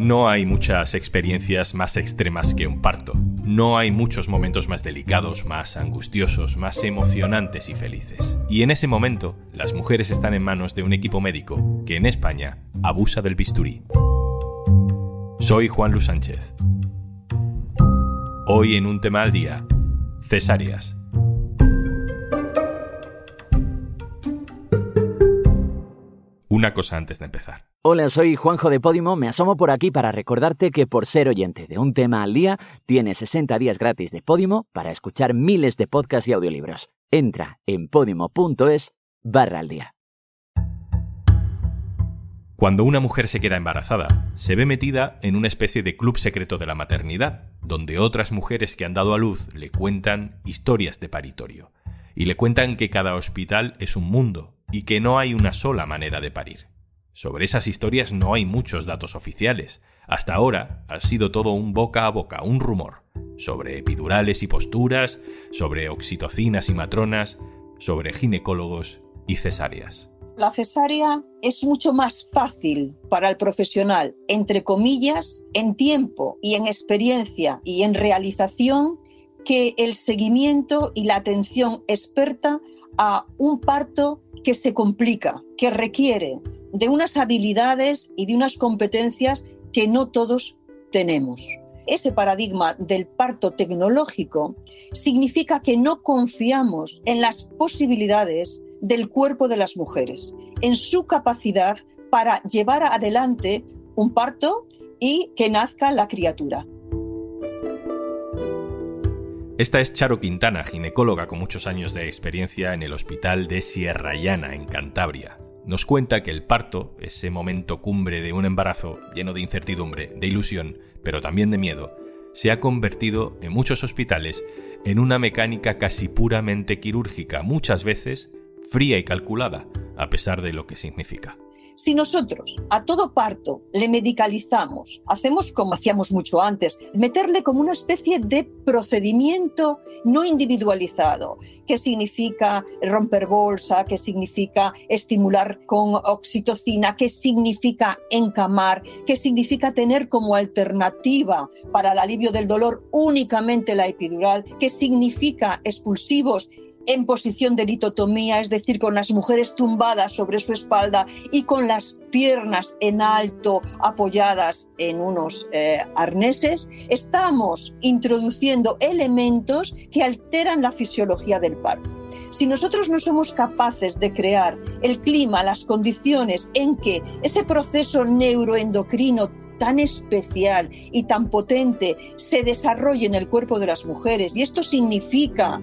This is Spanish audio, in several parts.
No hay muchas experiencias más extremas que un parto. No hay muchos momentos más delicados, más angustiosos, más emocionantes y felices. Y en ese momento, las mujeres están en manos de un equipo médico que en España abusa del bisturí. Soy Juan Luis Sánchez. Hoy en un tema al día, cesáreas. Una cosa antes de empezar. Hola, soy Juanjo de Podimo. Me asomo por aquí para recordarte que por ser oyente de un tema al día, tienes 60 días gratis de Podimo para escuchar miles de podcasts y audiolibros. Entra en podimo.es barra al día. Cuando una mujer se queda embarazada, se ve metida en una especie de club secreto de la maternidad, donde otras mujeres que han dado a luz le cuentan historias de paritorio. Y le cuentan que cada hospital es un mundo y que no hay una sola manera de parir. Sobre esas historias no hay muchos datos oficiales. Hasta ahora ha sido todo un boca a boca, un rumor, sobre epidurales y posturas, sobre oxitocinas y matronas, sobre ginecólogos y cesáreas. La cesárea es mucho más fácil para el profesional, entre comillas, en tiempo y en experiencia y en realización que el seguimiento y la atención experta a un parto que se complica, que requiere de unas habilidades y de unas competencias que no todos tenemos. Ese paradigma del parto tecnológico significa que no confiamos en las posibilidades del cuerpo de las mujeres, en su capacidad para llevar adelante un parto y que nazca la criatura. Esta es Charo Quintana, ginecóloga con muchos años de experiencia en el Hospital de Sierra Llana, en Cantabria. Nos cuenta que el parto, ese momento cumbre de un embarazo lleno de incertidumbre, de ilusión, pero también de miedo, se ha convertido en muchos hospitales en una mecánica casi puramente quirúrgica, muchas veces fría y calculada, a pesar de lo que significa. Si nosotros a todo parto le medicalizamos, hacemos como hacíamos mucho antes, meterle como una especie de procedimiento no individualizado, que significa romper bolsa, que significa estimular con oxitocina, que significa encamar, que significa tener como alternativa para el alivio del dolor únicamente la epidural, que significa expulsivos en posición de litotomía, es decir, con las mujeres tumbadas sobre su espalda y con las piernas en alto apoyadas en unos eh, arneses, estamos introduciendo elementos que alteran la fisiología del parto. Si nosotros no somos capaces de crear el clima, las condiciones en que ese proceso neuroendocrino tan especial y tan potente se desarrolle en el cuerpo de las mujeres, y esto significa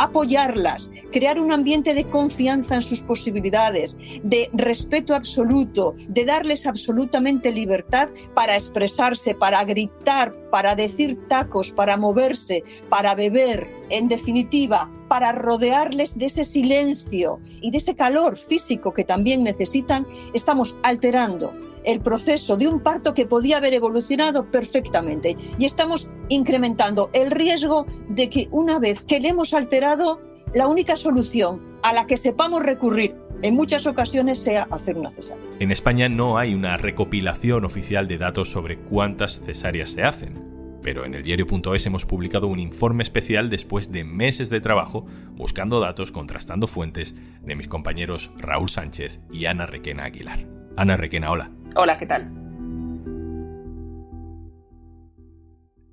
apoyarlas, crear un ambiente de confianza en sus posibilidades, de respeto absoluto, de darles absolutamente libertad para expresarse, para gritar, para decir tacos, para moverse, para beber, en definitiva, para rodearles de ese silencio y de ese calor físico que también necesitan, estamos alterando el proceso de un parto que podía haber evolucionado perfectamente y estamos incrementando el riesgo de que una vez que le hemos alterado, la única solución a la que sepamos recurrir en muchas ocasiones sea hacer una cesárea. En España no hay una recopilación oficial de datos sobre cuántas cesáreas se hacen. Pero en el diario.es hemos publicado un informe especial después de meses de trabajo buscando datos, contrastando fuentes de mis compañeros Raúl Sánchez y Ana Requena Aguilar. Ana Requena, hola. Hola, ¿qué tal?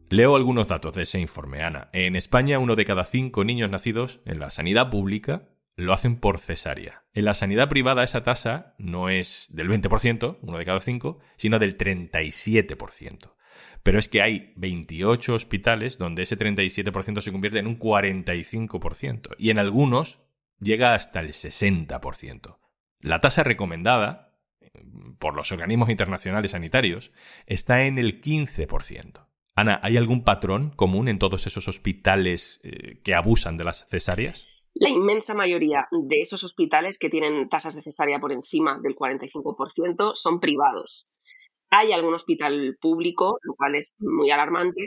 Leo algunos datos de ese informe, Ana. En España, uno de cada cinco niños nacidos en la sanidad pública lo hacen por cesárea. En la sanidad privada esa tasa no es del 20%, uno de cada cinco, sino del 37%. Pero es que hay 28 hospitales donde ese 37% se convierte en un 45% y en algunos llega hasta el 60%. La tasa recomendada por los organismos internacionales sanitarios está en el 15%. Ana, ¿hay algún patrón común en todos esos hospitales eh, que abusan de las cesáreas? La inmensa mayoría de esos hospitales que tienen tasas de cesárea por encima del 45% son privados. Hay algún hospital público, lo cual es muy alarmante,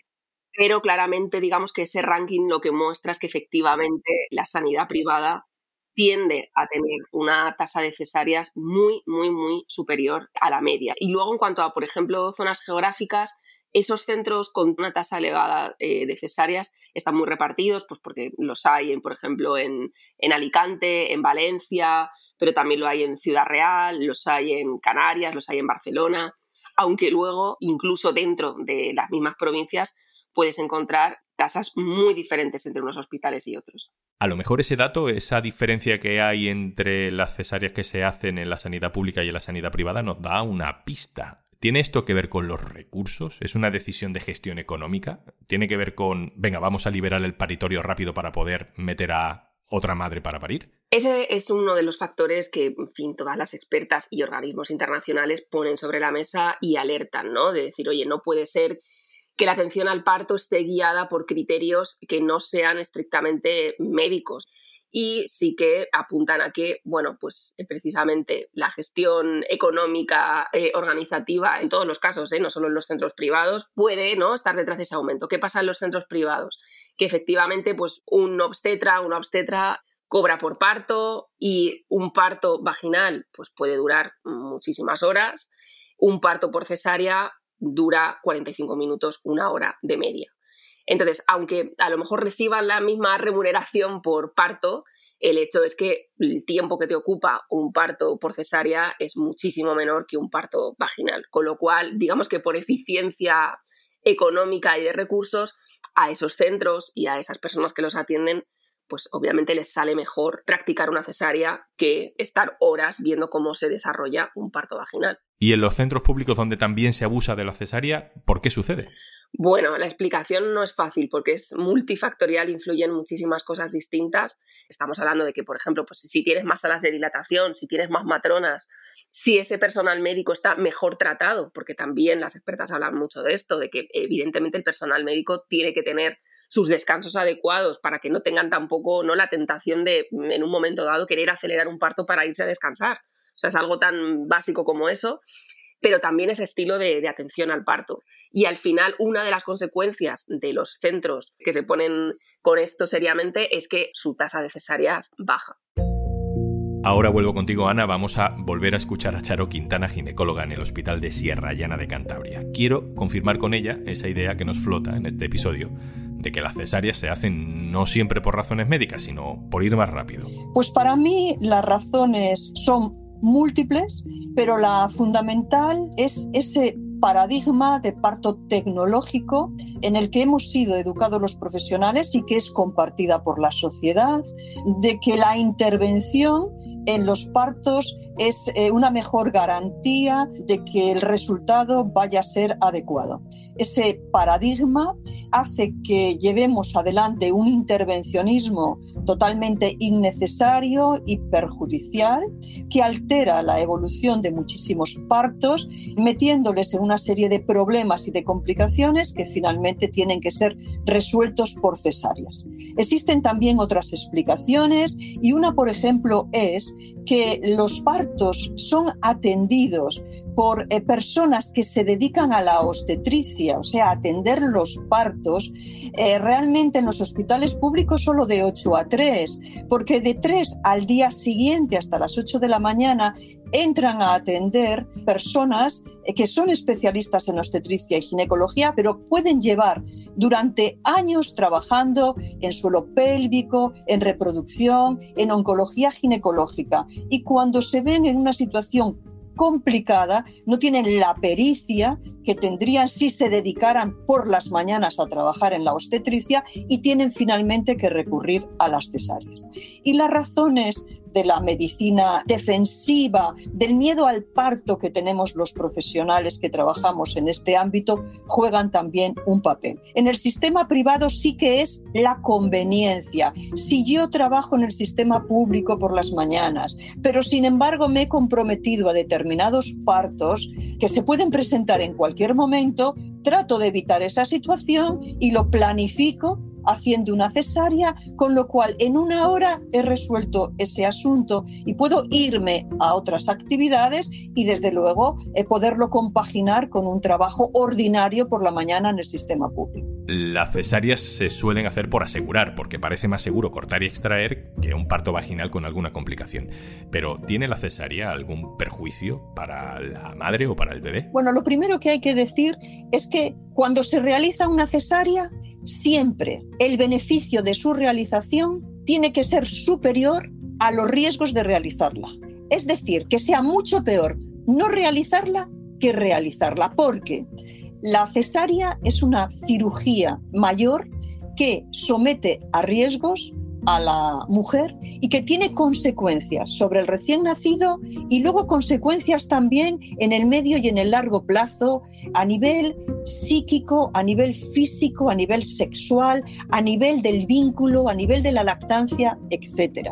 pero claramente digamos que ese ranking lo que muestra es que efectivamente la sanidad privada tiende a tener una tasa de cesáreas muy, muy, muy superior a la media. Y luego, en cuanto a, por ejemplo, zonas geográficas, esos centros con una tasa elevada eh, de cesáreas están muy repartidos, pues porque los hay, en, por ejemplo, en, en Alicante, en Valencia, pero también lo hay en Ciudad Real, los hay en Canarias, los hay en Barcelona, aunque luego, incluso dentro de las mismas provincias, puedes encontrar tasas muy diferentes entre unos hospitales y otros. A lo mejor ese dato, esa diferencia que hay entre las cesáreas que se hacen en la sanidad pública y en la sanidad privada, nos da una pista. ¿Tiene esto que ver con los recursos? ¿Es una decisión de gestión económica? ¿Tiene que ver con, venga, vamos a liberar el paritorio rápido para poder meter a otra madre para parir? Ese es uno de los factores que, en fin, todas las expertas y organismos internacionales ponen sobre la mesa y alertan, ¿no? De decir, oye, no puede ser que la atención al parto esté guiada por criterios que no sean estrictamente médicos. Y sí que apuntan a que, bueno, pues eh, precisamente la gestión económica, eh, organizativa, en todos los casos, eh, no solo en los centros privados, puede ¿no? estar detrás de ese aumento. ¿Qué pasa en los centros privados? Que efectivamente, pues un obstetra, una obstetra cobra por parto y un parto vaginal pues puede durar muchísimas horas, un parto por cesárea dura 45 minutos, una hora de media. Entonces, aunque a lo mejor reciban la misma remuneración por parto, el hecho es que el tiempo que te ocupa un parto por cesárea es muchísimo menor que un parto vaginal. Con lo cual, digamos que por eficiencia económica y de recursos, a esos centros y a esas personas que los atienden, pues obviamente les sale mejor practicar una cesárea que estar horas viendo cómo se desarrolla un parto vaginal. ¿Y en los centros públicos donde también se abusa de la cesárea, por qué sucede? Bueno, la explicación no es fácil porque es multifactorial, influyen muchísimas cosas distintas. Estamos hablando de que, por ejemplo, pues si tienes más salas de dilatación, si tienes más matronas, si ese personal médico está mejor tratado, porque también las expertas hablan mucho de esto, de que evidentemente el personal médico tiene que tener sus descansos adecuados para que no tengan tampoco no la tentación de en un momento dado querer acelerar un parto para irse a descansar. O sea, es algo tan básico como eso, pero también ese estilo de, de atención al parto. Y al final, una de las consecuencias de los centros que se ponen con esto seriamente es que su tasa de cesáreas baja. Ahora vuelvo contigo, Ana. Vamos a volver a escuchar a Charo Quintana, ginecóloga en el Hospital de Sierra Llana de Cantabria. Quiero confirmar con ella esa idea que nos flota en este episodio de que las cesáreas se hacen no siempre por razones médicas, sino por ir más rápido? Pues para mí las razones son múltiples, pero la fundamental es ese paradigma de parto tecnológico en el que hemos sido educados los profesionales y que es compartida por la sociedad, de que la intervención en los partos es eh, una mejor garantía de que el resultado vaya a ser adecuado. Ese paradigma hace que llevemos adelante un intervencionismo totalmente innecesario y perjudicial que altera la evolución de muchísimos partos, metiéndoles en una serie de problemas y de complicaciones que finalmente tienen que ser resueltos por cesáreas. Existen también otras explicaciones y una, por ejemplo, es que los partos son atendidos por eh, personas que se dedican a la obstetricia, o sea, atender los partos, eh, realmente en los hospitales públicos solo de 8 a 3, porque de 3 al día siguiente hasta las 8 de la mañana entran a atender personas eh, que son especialistas en obstetricia y ginecología, pero pueden llevar durante años trabajando en suelo pélvico, en reproducción, en oncología ginecológica. Y cuando se ven en una situación complicada, no tienen la pericia que tendrían si se dedicaran por las mañanas a trabajar en la obstetricia y tienen finalmente que recurrir a las cesáreas. Y las razones de la medicina defensiva, del miedo al parto que tenemos los profesionales que trabajamos en este ámbito, juegan también un papel. En el sistema privado sí que es la conveniencia. Si yo trabajo en el sistema público por las mañanas, pero sin embargo me he comprometido a determinados partos que se pueden presentar en cualquier momento, trato de evitar esa situación y lo planifico haciendo una cesárea, con lo cual en una hora he resuelto ese asunto y puedo irme a otras actividades y desde luego eh, poderlo compaginar con un trabajo ordinario por la mañana en el sistema público. Las cesáreas se suelen hacer por asegurar, porque parece más seguro cortar y extraer que un parto vaginal con alguna complicación. Pero ¿tiene la cesárea algún perjuicio para la madre o para el bebé? Bueno, lo primero que hay que decir es que cuando se realiza una cesárea, siempre el beneficio de su realización tiene que ser superior a los riesgos de realizarla. Es decir, que sea mucho peor no realizarla que realizarla, porque la cesárea es una cirugía mayor que somete a riesgos a la mujer y que tiene consecuencias sobre el recién nacido y luego consecuencias también en el medio y en el largo plazo a nivel psíquico, a nivel físico, a nivel sexual, a nivel del vínculo, a nivel de la lactancia, etc.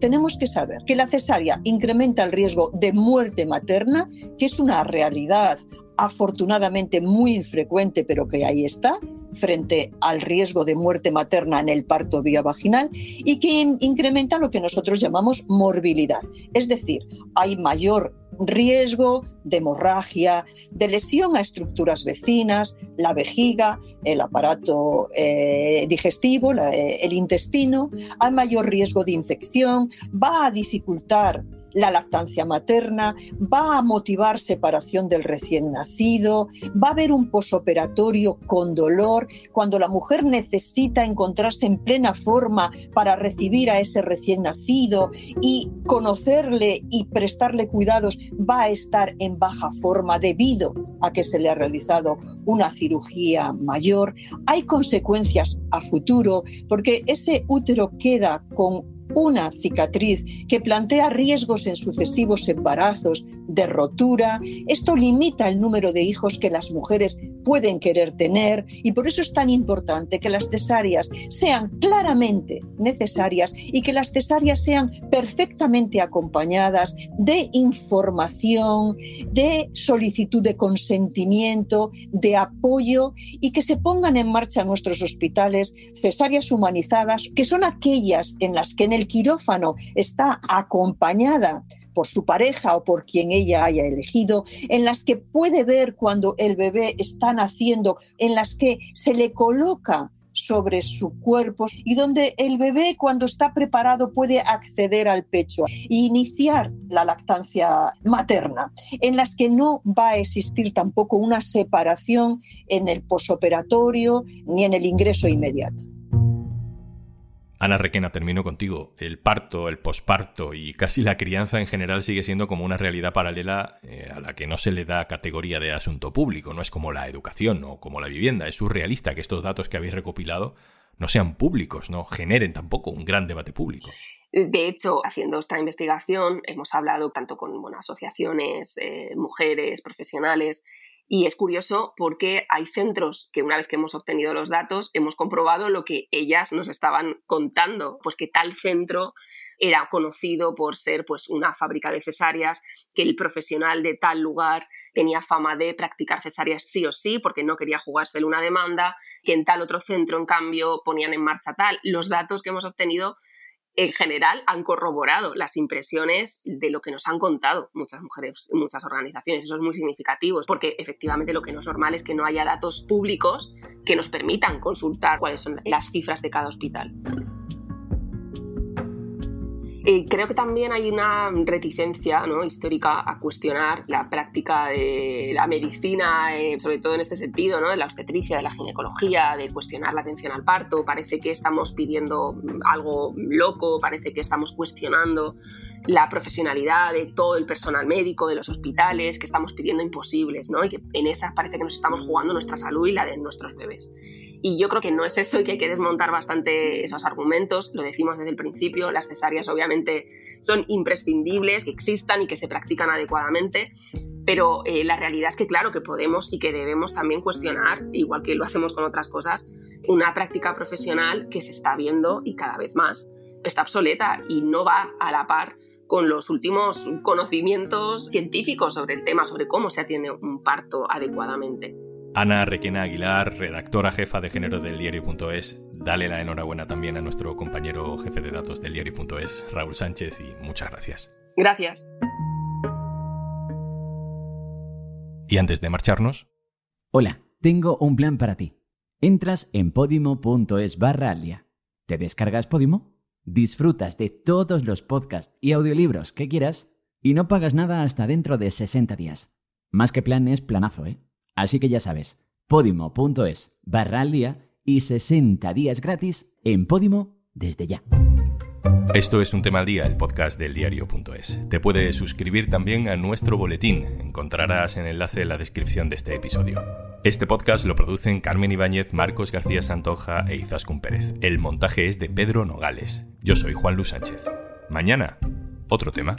Tenemos que saber que la cesárea incrementa el riesgo de muerte materna, que es una realidad afortunadamente muy infrecuente, pero que ahí está, frente al riesgo de muerte materna en el parto vía vaginal y que incrementa lo que nosotros llamamos morbilidad. Es decir, hay mayor riesgo de hemorragia, de lesión a estructuras vecinas, la vejiga, el aparato eh, digestivo, eh, el intestino, hay mayor riesgo de infección, va a dificultar la lactancia materna, va a motivar separación del recién nacido, va a haber un posoperatorio con dolor, cuando la mujer necesita encontrarse en plena forma para recibir a ese recién nacido y conocerle y prestarle cuidados, va a estar en baja forma debido a que se le ha realizado una cirugía mayor. Hay consecuencias a futuro porque ese útero queda con una cicatriz que plantea riesgos en sucesivos embarazos, de rotura. Esto limita el número de hijos que las mujeres pueden querer tener y por eso es tan importante que las cesáreas sean claramente necesarias y que las cesáreas sean perfectamente acompañadas de información, de solicitud de consentimiento, de apoyo y que se pongan en marcha nuestros hospitales cesáreas humanizadas, que son aquellas en las que en el quirófano está acompañada por su pareja o por quien ella haya elegido, en las que puede ver cuando el bebé está naciendo, en las que se le coloca sobre su cuerpo y donde el bebé cuando está preparado puede acceder al pecho e iniciar la lactancia materna, en las que no va a existir tampoco una separación en el posoperatorio ni en el ingreso inmediato. Ana Requena, termino contigo. El parto, el posparto y casi la crianza en general sigue siendo como una realidad paralela eh, a la que no se le da categoría de asunto público. No es como la educación o como la vivienda. Es surrealista que estos datos que habéis recopilado no sean públicos, no generen tampoco un gran debate público. De hecho, haciendo esta investigación, hemos hablado tanto con asociaciones, eh, mujeres, profesionales, y es curioso porque hay centros que una vez que hemos obtenido los datos hemos comprobado lo que ellas nos estaban contando, pues que tal centro era conocido por ser pues una fábrica de cesáreas, que el profesional de tal lugar tenía fama de practicar cesáreas sí o sí porque no quería jugárselo una demanda, que en tal otro centro en cambio ponían en marcha tal. Los datos que hemos obtenido en general han corroborado las impresiones de lo que nos han contado muchas mujeres, muchas organizaciones. Eso es muy significativo, porque efectivamente lo que no es normal es que no haya datos públicos que nos permitan consultar cuáles son las cifras de cada hospital creo que también hay una reticencia histórica a cuestionar la práctica de la medicina, eh, sobre todo en este sentido, ¿no? de la obstetricia, de la ginecología, de cuestionar la atención al parto. Parece que estamos pidiendo algo loco, parece que estamos cuestionando la profesionalidad de todo el personal médico, de los hospitales, que estamos pidiendo imposibles, ¿no? Y que en esas parece que nos estamos jugando nuestra salud y la de nuestros bebés. Y yo creo que no es eso y que hay que desmontar bastante esos argumentos. Lo decimos desde el principio, las cesáreas obviamente son imprescindibles, que existan y que se practican adecuadamente, pero eh, la realidad es que claro que podemos y que debemos también cuestionar, igual que lo hacemos con otras cosas, una práctica profesional que se está viendo y cada vez más está obsoleta y no va a la par con los últimos conocimientos científicos sobre el tema, sobre cómo se atiende un parto adecuadamente. Ana Requena Aguilar, redactora jefa de género del diario.es, dale la enhorabuena también a nuestro compañero jefe de datos del diario.es, Raúl Sánchez, y muchas gracias. Gracias. Y antes de marcharnos... Hola, tengo un plan para ti. Entras en podimo.es barra. ¿Te descargas Podimo? Disfrutas de todos los podcasts y audiolibros que quieras y no pagas nada hasta dentro de 60 días. Más que plan es planazo, ¿eh? Así que ya sabes, podimo.es barra al día y 60 días gratis en Podimo desde ya. Esto es un tema al día, el podcast del diario.es. Te puedes suscribir también a nuestro boletín. Encontrarás el enlace en la descripción de este episodio. Este podcast lo producen Carmen Ibáñez, Marcos García Santoja e Izaskun Pérez. El montaje es de Pedro Nogales. Yo soy Juan Luis Sánchez. Mañana, otro tema.